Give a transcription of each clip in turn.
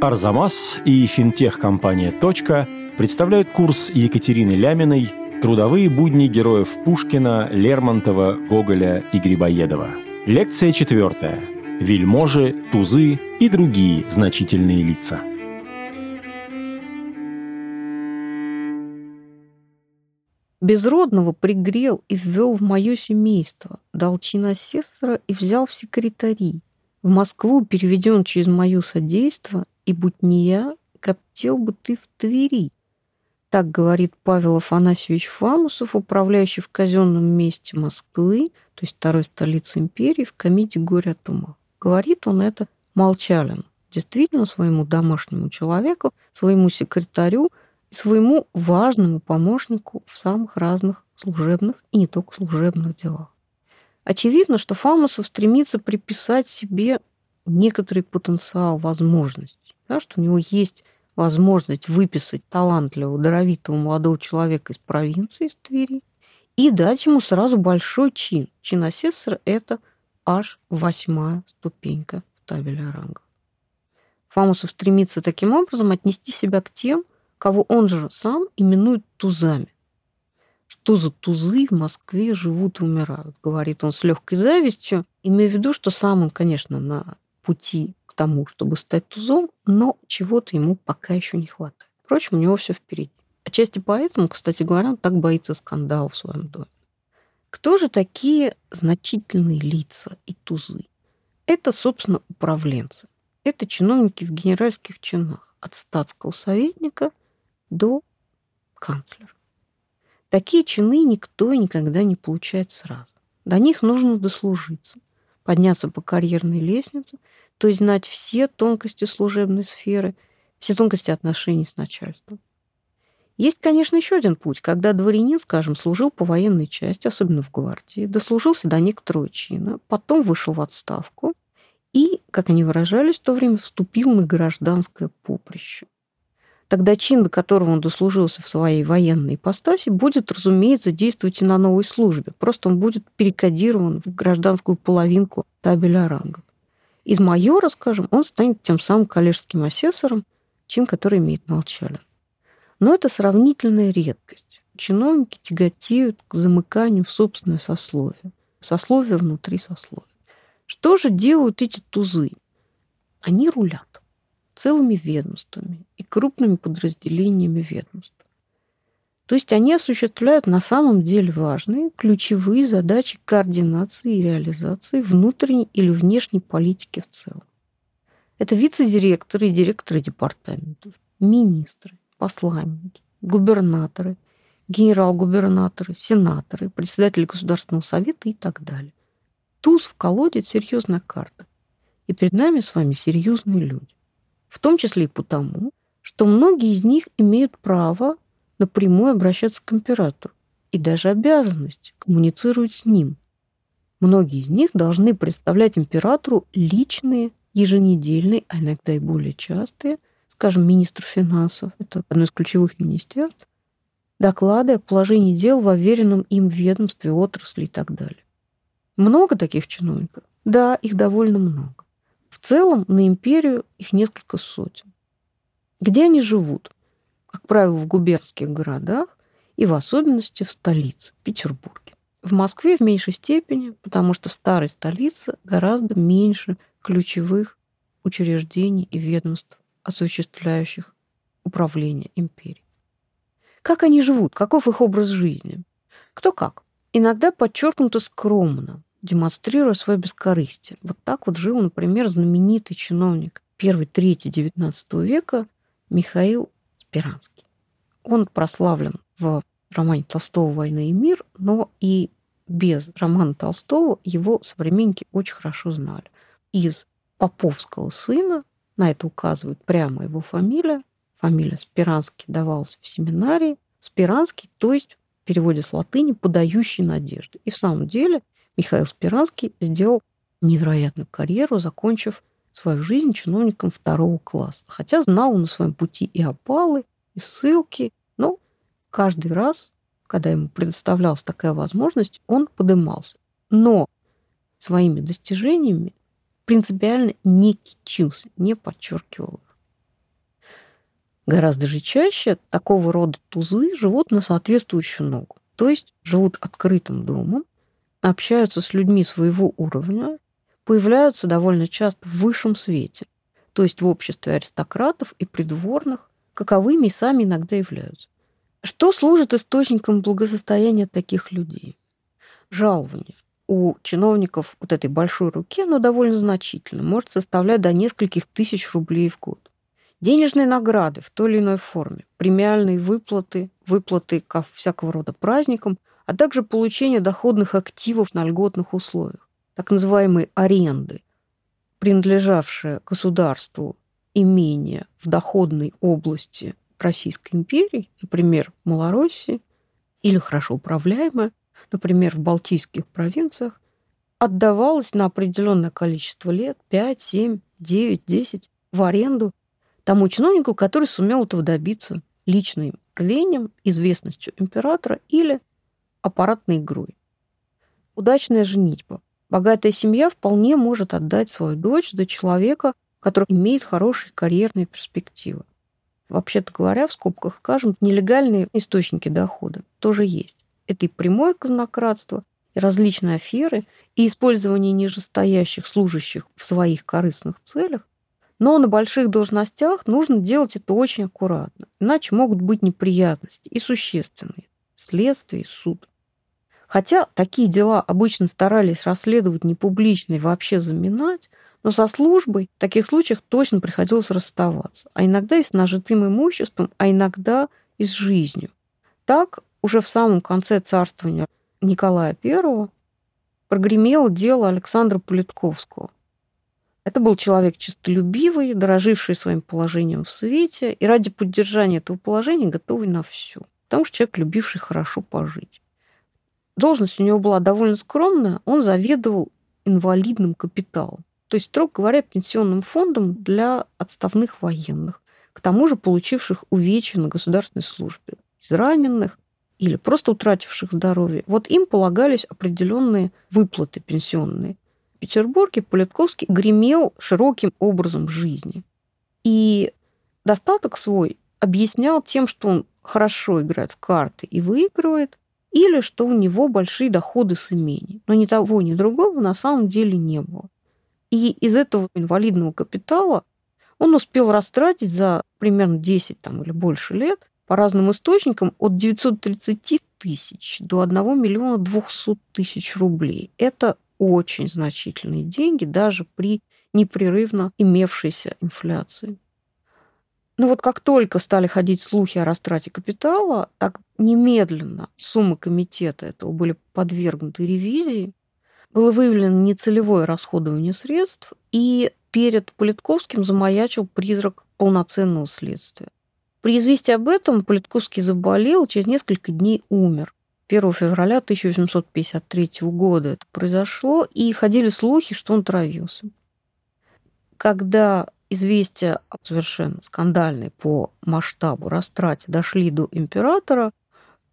Арзамас и финтех-компания «Точка» представляют курс Екатерины Ляминой «Трудовые будни героев Пушкина, Лермонтова, Гоголя и Грибоедова». Лекция четвертая. Вельможи, тузы и другие значительные лица. Безродного пригрел и ввел в мое семейство, дал чин асессора и взял в секретари. В Москву переведен через мое содейство и будь не я, коптел бы ты в Твери. Так говорит Павел Афанасьевич Фамусов, управляющий в казенном месте Москвы, то есть второй столицы империи, в комите «Горе от ума». Говорит он это молчален, действительно своему домашнему человеку, своему секретарю и своему важному помощнику в самых разных служебных и не только служебных делах. Очевидно, что Фамусов стремится приписать себе некоторый потенциал возможностей да, что у него есть возможность выписать талантливого, даровитого молодого человека из провинции, из Твери, и дать ему сразу большой чин. Чин асессора – это аж восьмая ступенька в табеле о рангах. Фамусов стремится таким образом отнести себя к тем, кого он же сам именует тузами. Что за тузы в Москве живут и умирают, говорит он с легкой завистью, имея в виду, что сам он, конечно, на пути к тому, чтобы стать тузом, но чего-то ему пока еще не хватает. Впрочем, у него все впереди. Отчасти поэтому, кстати говоря, он так боится скандала в своем доме. Кто же такие значительные лица и тузы? Это, собственно, управленцы. Это чиновники в генеральских чинах, от статского советника до канцлера. Такие чины никто никогда не получает сразу. До них нужно дослужиться, подняться по карьерной лестнице, то есть знать все тонкости служебной сферы, все тонкости отношений с начальством. Есть, конечно, еще один путь, когда дворянин, скажем, служил по военной части, особенно в гвардии, дослужился до некоторого чина, потом вышел в отставку и, как они выражались в то время, вступил на гражданское поприще. Тогда чин, до которого он дослужился в своей военной ипостаси, будет, разумеется, действовать и на новой службе. Просто он будет перекодирован в гражданскую половинку табеля рангов. Из майора, скажем, он станет тем самым коллежским асессором, чин который имеет молчалин. Но это сравнительная редкость. Чиновники тяготеют к замыканию в собственное сословие. Сословие внутри сословия. Что же делают эти тузы? Они рулят целыми ведомствами и крупными подразделениями ведомств. То есть они осуществляют на самом деле важные ключевые задачи координации и реализации внутренней или внешней политики в целом. Это вице-директоры и директоры департаментов, министры, посланники, губернаторы, генерал-губернаторы, сенаторы, председатели Государственного совета и так далее. Туз в колоде – серьезная карта. И перед нами с вами серьезные люди. В том числе и потому, что многие из них имеют право напрямую обращаться к императору и даже обязанность коммуницировать с ним. Многие из них должны представлять императору личные, еженедельные, а иногда и более частые, скажем, министр финансов, это одно из ключевых министерств, доклады о положении дел в уверенном им ведомстве, отрасли и так далее. Много таких чиновников? Да, их довольно много. В целом на империю их несколько сотен. Где они живут? как правило, в губернских городах и в особенности в столице, Петербурге. В Москве в меньшей степени, потому что в старой столице гораздо меньше ключевых учреждений и ведомств, осуществляющих управление империей. Как они живут? Каков их образ жизни? Кто как? Иногда подчеркнуто скромно, демонстрируя свое бескорыстие. Вот так вот жил, например, знаменитый чиновник первой трети XIX века Михаил Спиранский. Он прославлен в романе Толстого «Война и мир», но и без романа Толстого его современники очень хорошо знали. Из поповского сына, на это указывает прямо его фамилия, фамилия Спиранский давалась в семинарии, Спиранский, то есть в переводе с латыни «подающий надежды». И в самом деле Михаил Спиранский сделал невероятную карьеру, закончив свою жизнь чиновником второго класса. Хотя знал он на своем пути и опалы, и ссылки. Но каждый раз, когда ему предоставлялась такая возможность, он подымался. Но своими достижениями принципиально не кичился, не подчеркивал их. Гораздо же чаще такого рода тузы живут на соответствующую ногу, то есть живут открытым домом, общаются с людьми своего уровня, появляются довольно часто в высшем свете, то есть в обществе аристократов и придворных, каковыми и сами иногда являются. Что служит источником благосостояния таких людей? Жалование у чиновников вот этой большой руки, оно довольно значительно, может составлять до нескольких тысяч рублей в год. Денежные награды в той или иной форме, премиальные выплаты, выплаты ко всякого рода праздникам, а также получение доходных активов на льготных условиях, так называемые аренды, принадлежавшие государству имение в доходной области Российской империи, например, Малороссии, или хорошо управляемое, например, в Балтийских провинциях, отдавалось на определенное количество лет, 5, 7, 9, 10, в аренду тому чиновнику, который сумел этого добиться личным рвением, известностью императора или аппаратной игрой. Удачная женитьба. Богатая семья вполне может отдать свою дочь за человека, который имеет хорошие карьерные перспективы. Вообще-то говоря, в скобках скажем, нелегальные источники дохода тоже есть. Это и прямое казнократство, и различные аферы, и использование нижестоящих служащих в своих корыстных целях. Но на больших должностях нужно делать это очень аккуратно, иначе могут быть неприятности и существенные. Следствие и суд. Хотя такие дела обычно старались расследовать не публично и вообще заминать, но со службой в таких случаях точно приходилось расставаться. А иногда и с нажитым имуществом, а иногда и с жизнью. Так, уже в самом конце царствования Николая I прогремело дело Александра Политковского. Это был человек честолюбивый, дороживший своим положением в свете и ради поддержания этого положения готовый на все. Потому что человек, любивший хорошо пожить. Должность у него была довольно скромная, он заведовал инвалидным капиталом. То есть, строго говоря, пенсионным фондом для отставных военных, к тому же получивших увечья на государственной службе, израненных или просто утративших здоровье. Вот им полагались определенные выплаты пенсионные. В Петербурге Политковский гремел широким образом жизни. И достаток свой объяснял тем, что он хорошо играет в карты и выигрывает, или что у него большие доходы с имений. Но ни того, ни другого на самом деле не было. И из этого инвалидного капитала он успел растратить за примерно 10 там, или больше лет по разным источникам от 930 тысяч до 1 миллиона 200 тысяч рублей. Это очень значительные деньги даже при непрерывно имевшейся инфляции. Но вот как только стали ходить слухи о растрате капитала, так немедленно суммы комитета этого были подвергнуты ревизии, было выявлено нецелевое расходование средств, и перед Политковским замаячил призрак полноценного следствия. При известии об этом Политковский заболел, через несколько дней умер. 1 февраля 1853 года это произошло, и ходили слухи, что он травился. Когда известия совершенно скандальной по масштабу растрате дошли до императора,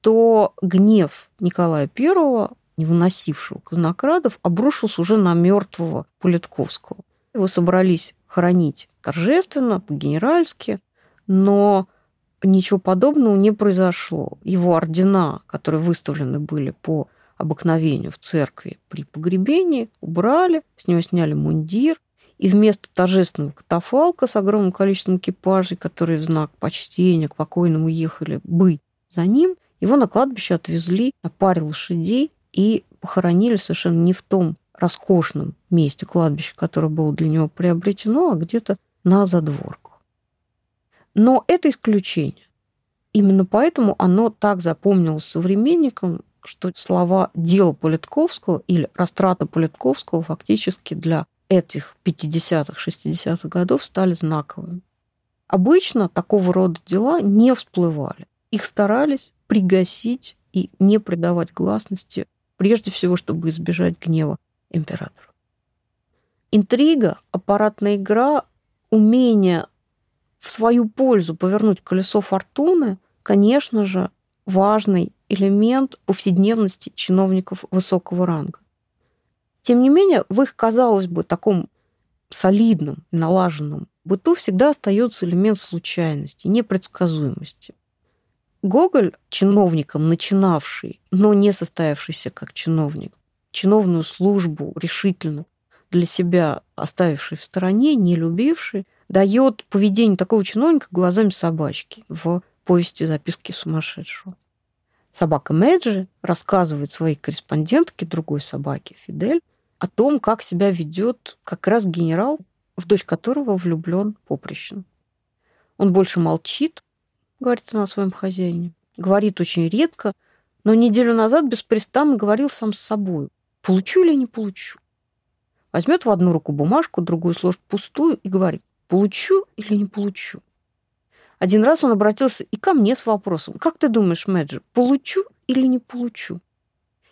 то гнев Николая I не выносившего казнокрадов, обрушился уже на мертвого Политковского. Его собрались хоронить торжественно, по-генеральски, но ничего подобного не произошло. Его ордена, которые выставлены были по обыкновению в церкви при погребении, убрали, с него сняли мундир, и вместо торжественного катафалка с огромным количеством экипажей, которые в знак почтения к покойному ехали быть за ним, его на кладбище отвезли на паре лошадей и похоронили совершенно не в том роскошном месте кладбища, которое было для него приобретено, а где-то на задворках. Но это исключение. Именно поэтому оно так запомнилось современникам, что слова «дело Политковского» или «растрата Политковского» фактически для этих 50-х, 60-х годов стали знаковыми. Обычно такого рода дела не всплывали. Их старались пригасить и не придавать гласности прежде всего, чтобы избежать гнева императора. Интрига, аппаратная игра, умение в свою пользу повернуть колесо фортуны, конечно же, важный элемент повседневности чиновников высокого ранга. Тем не менее, в их, казалось бы, таком солидном, налаженном быту всегда остается элемент случайности, непредсказуемости. Гоголь, чиновником начинавший, но не состоявшийся как чиновник, чиновную службу решительно для себя оставивший в стороне, не любивший, дает поведение такого чиновника глазами собачки в повести «Записки сумасшедшего». Собака Мэджи рассказывает своей корреспондентке, другой собаке, Фидель, о том, как себя ведет как раз генерал, в дочь которого влюблен Поприщин. Он больше молчит, говорит она о своем хозяине, говорит очень редко, но неделю назад беспрестанно говорил сам с собой. Получу или не получу? Возьмет в одну руку бумажку, другую сложит пустую и говорит, получу или не получу? Один раз он обратился и ко мне с вопросом, как ты думаешь, Мэджи, получу или не получу?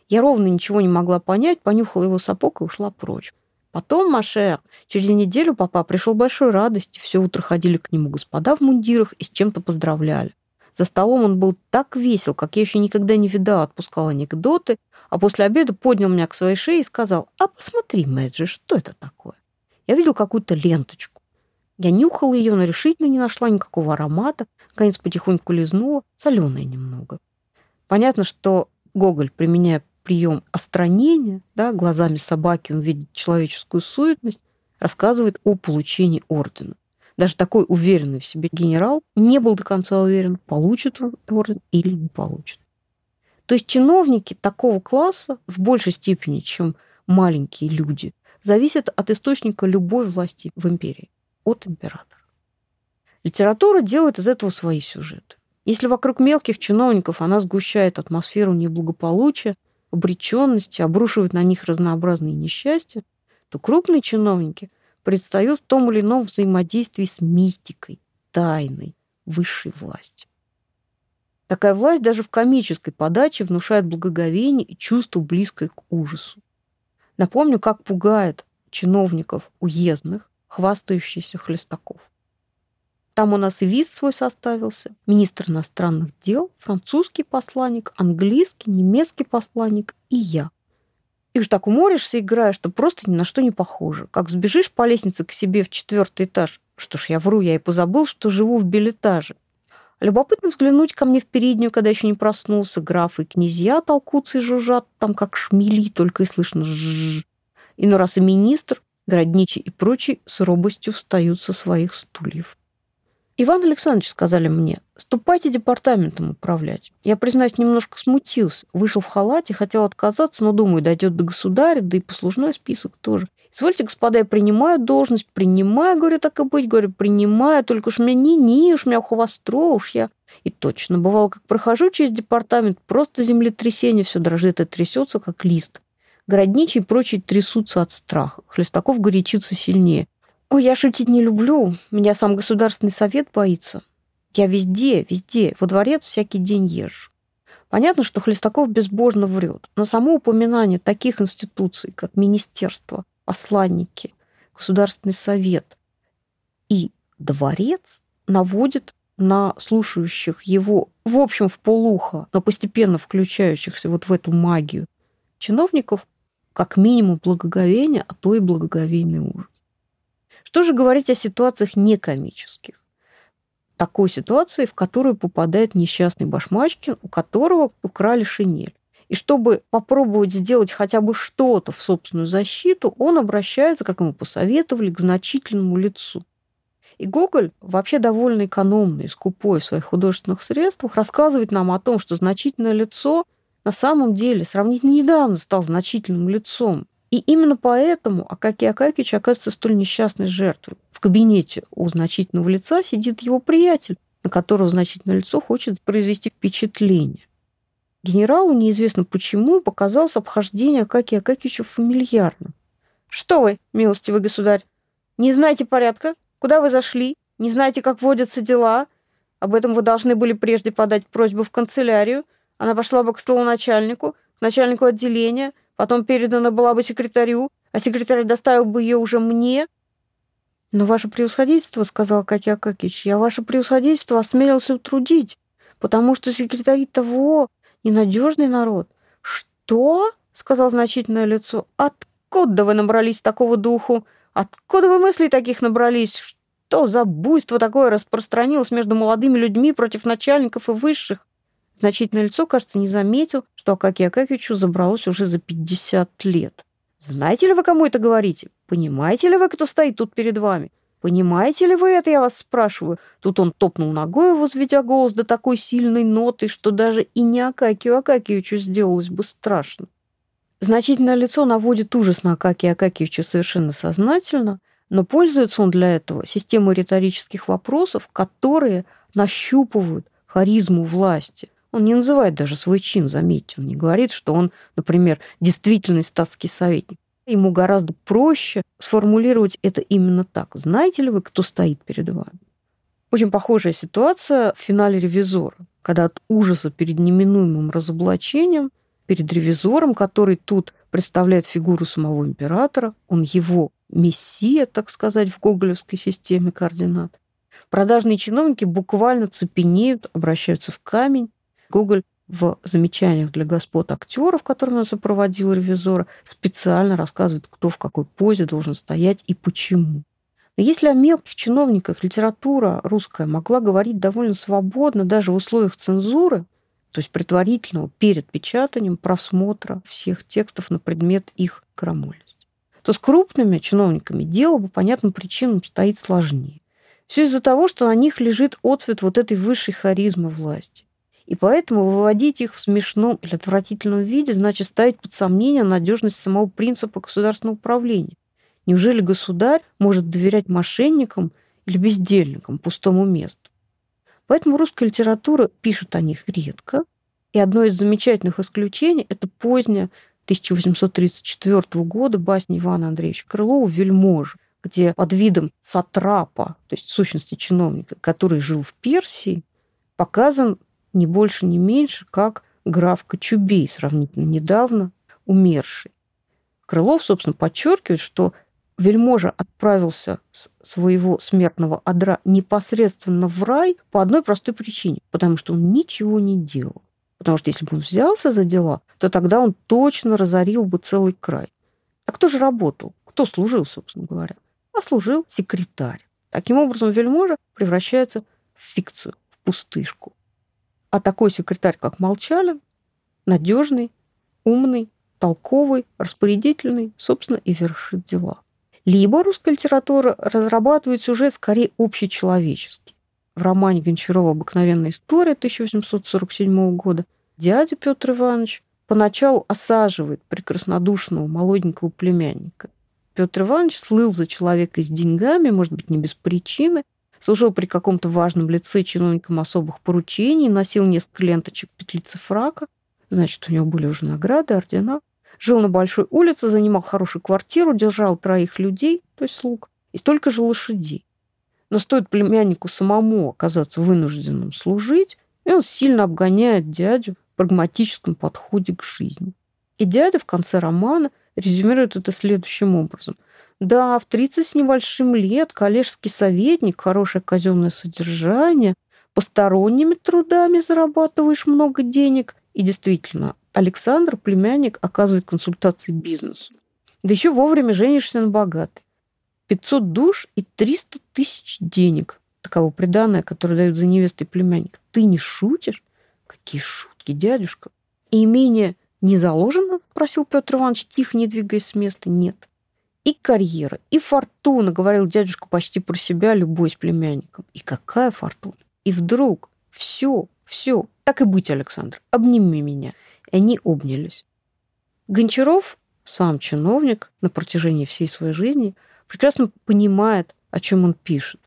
Я ровно ничего не могла понять, понюхала его сапог и ушла прочь. Потом, Машер, через неделю папа пришел большой радости. Все утро ходили к нему господа в мундирах и с чем-то поздравляли. За столом он был так весел, как я еще никогда не видала, отпускал анекдоты, а после обеда поднял меня к своей шее и сказал, «А посмотри, Мэджи, что это такое?» Я видел какую-то ленточку. Я нюхала ее, но решительно не нашла никакого аромата. Наконец потихоньку лизнула, соленая немного. Понятно, что Гоголь, применяя прием остранения, да, глазами собаки он видит человеческую суетность, рассказывает о получении ордена. Даже такой уверенный в себе генерал не был до конца уверен, получит он орден или не получит. То есть чиновники такого класса в большей степени, чем маленькие люди, зависят от источника любой власти в империи, от императора. Литература делает из этого свои сюжеты. Если вокруг мелких чиновников она сгущает атмосферу неблагополучия, обреченности, обрушивают на них разнообразные несчастья, то крупные чиновники предстают в том или ином взаимодействии с мистикой, тайной, высшей властью. Такая власть даже в комической подаче внушает благоговение и чувство, близкое к ужасу. Напомню, как пугает чиновников уездных, хвастающихся хлестаков. Там у нас и виз свой составился, министр иностранных дел, французский посланник, английский, немецкий посланник и я. И уж так уморишься, играешь, что просто ни на что не похоже. Как сбежишь по лестнице к себе в четвертый этаж. Что ж, я вру, я и позабыл, что живу в билетаже. Любопытно взглянуть ко мне в переднюю, когда еще не проснулся. Графы и князья толкутся и жужжат, там как шмели, только и слышно жжж. И ну раз и министр, городничий и прочий с робостью встают со своих стульев. Иван Александрович, сказали мне, ступайте департаментом управлять. Я, признаюсь, немножко смутился. Вышел в халате, хотел отказаться, но, думаю, дойдет до государя, да и послужной список тоже. Извольте, господа, я принимаю должность, принимаю, говорю, так и быть, говорю, принимаю, только уж меня не-не, уж меня хвостро, уж я... И точно, бывало, как прохожу через департамент, просто землетрясение все дрожит и трясется, как лист. Городничий и прочие трясутся от страха. Хлестаков горячится сильнее. Ой, я шутить не люблю. Меня сам Государственный совет боится. Я везде, везде, во дворец всякий день езжу. Понятно, что Хлестаков безбожно врет, но само упоминание таких институций, как министерство, посланники, Государственный совет и дворец наводит на слушающих его, в общем, в полухо, но постепенно включающихся вот в эту магию чиновников, как минимум благоговение, а то и благоговейный ужас. Что же говорить о ситуациях некомических? Такой ситуации, в которую попадает несчастный Башмачкин, у которого украли шинель. И чтобы попробовать сделать хотя бы что-то в собственную защиту, он обращается, как ему посоветовали, к значительному лицу. И Гоголь, вообще довольно экономный скупой в своих художественных средствах, рассказывает нам о том, что значительное лицо на самом деле сравнительно недавно стал значительным лицом. И именно поэтому Акакий Акакич оказывается столь несчастной жертвой. В кабинете у значительного лица сидит его приятель, на которого значительное лицо хочет произвести впечатление. Генералу, неизвестно почему, показалось обхождение Акакия Акакича фамильярным. «Что вы, милостивый государь, не знаете порядка? Куда вы зашли? Не знаете, как водятся дела? Об этом вы должны были прежде подать просьбу в канцелярию. Она пошла бы к столу начальнику, к начальнику отделения, потом передана была бы секретарю, а секретарь доставил бы ее уже мне. Но ваше превосходительство, сказал Катя Акакич, я ваше превосходительство осмелился утрудить, потому что секретари того ненадежный народ. Что? сказал значительное лицо. Откуда вы набрались такого духу? Откуда вы мыслей таких набрались? Что за буйство такое распространилось между молодыми людьми против начальников и высших? Значительное лицо, кажется, не заметил, что Акакию Акакичу забралось уже за 50 лет. Знаете ли вы, кому это говорите? Понимаете ли вы, кто стоит тут перед вами? Понимаете ли вы это, я вас спрашиваю? Тут он топнул ногой, возведя голос до такой сильной ноты, что даже и не Акакию Акакиевичу сделалось бы страшно. Значительное лицо наводит ужас на Акакия Акакиевича совершенно сознательно, но пользуется он для этого системой риторических вопросов, которые нащупывают харизму власти. Он не называет даже свой чин, заметьте. Он не говорит, что он, например, действительный статский советник. Ему гораздо проще сформулировать это именно так. Знаете ли вы, кто стоит перед вами? Очень похожая ситуация в финале «Ревизора», когда от ужаса перед неминуемым разоблачением, перед ревизором, который тут представляет фигуру самого императора, он его мессия, так сказать, в гоголевской системе координат, продажные чиновники буквально цепенеют, обращаются в камень. Гоголь в замечаниях для господ актеров, которыми он сопроводил ревизора, специально рассказывает, кто в какой позе должен стоять и почему. Но если о мелких чиновниках литература русская могла говорить довольно свободно, даже в условиях цензуры, то есть предварительного перед печатанием просмотра всех текстов на предмет их крамольности, то с крупными чиновниками дело по понятным причинам стоит сложнее. Все из-за того, что на них лежит отцвет вот этой высшей харизмы власти. И поэтому выводить их в смешном или отвратительном виде значит ставить под сомнение надежность самого принципа государственного управления. Неужели государь может доверять мошенникам или бездельникам, пустому месту? Поэтому русская литература пишет о них редко. И одно из замечательных исключений – это поздняя 1834 года басня Ивана Андреевича Крылова «Вельможа», где под видом сатрапа, то есть сущности чиновника, который жил в Персии, показан не больше, не меньше, как граф Кочубей, сравнительно недавно умерший. Крылов, собственно, подчеркивает, что вельможа отправился с своего смертного одра непосредственно в рай по одной простой причине, потому что он ничего не делал. Потому что если бы он взялся за дела, то тогда он точно разорил бы целый край. А кто же работал? Кто служил, собственно говоря? А служил секретарь. Таким образом, вельможа превращается в фикцию, в пустышку. А такой секретарь, как Молчалин, надежный, умный, толковый, распорядительный, собственно, и вершит дела. Либо русская литература разрабатывает сюжет скорее общечеловеческий. В романе Гончарова «Обыкновенная история» 1847 года дядя Петр Иванович поначалу осаживает прекраснодушного молоденького племянника. Петр Иванович слыл за человека с деньгами, может быть, не без причины, служил при каком-то важном лице чиновником особых поручений, носил несколько ленточек петлицы фрака, значит, у него были уже награды, ордена, жил на большой улице, занимал хорошую квартиру, держал троих людей, то есть слуг, и столько же лошадей. Но стоит племяннику самому оказаться вынужденным служить, и он сильно обгоняет дядю в прагматическом подходе к жизни. И дядя в конце романа резюмирует это следующим образом – да, в 30 с небольшим лет коллежский советник, хорошее казенное содержание, посторонними трудами зарабатываешь много денег. И действительно, Александр, племянник, оказывает консультации бизнесу. Да еще вовремя женишься на богатой. 500 душ и 300 тысяч денег. Таково преданное, которое дают за невестой племянник. Ты не шутишь? Какие шутки, дядюшка. И имение не заложено? Спросил Петр Иванович, тихо не двигаясь с места. Нет и карьера, и фортуна, говорил дядюшка почти про себя, любой с племянником. И какая фортуна? И вдруг все, все, так и быть, Александр, обними меня. И они обнялись. Гончаров, сам чиновник на протяжении всей своей жизни, прекрасно понимает, о чем он пишет.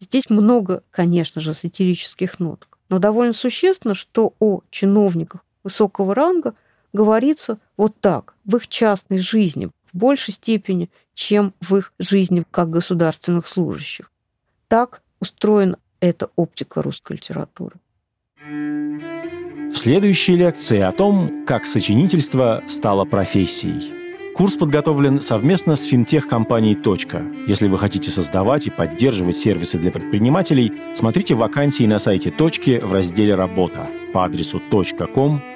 Здесь много, конечно же, сатирических ноток, но довольно существенно, что о чиновниках высокого ранга говорится вот так, в их частной жизни, в большей степени, чем в их жизни как государственных служащих. Так устроена эта оптика русской литературы. В следующей лекции о том, как сочинительство стало профессией. Курс подготовлен совместно с финтех-компанией «Точка». Если вы хотите создавать и поддерживать сервисы для предпринимателей, смотрите вакансии на сайте «Точки» в разделе «Работа» по адресу .com/hr.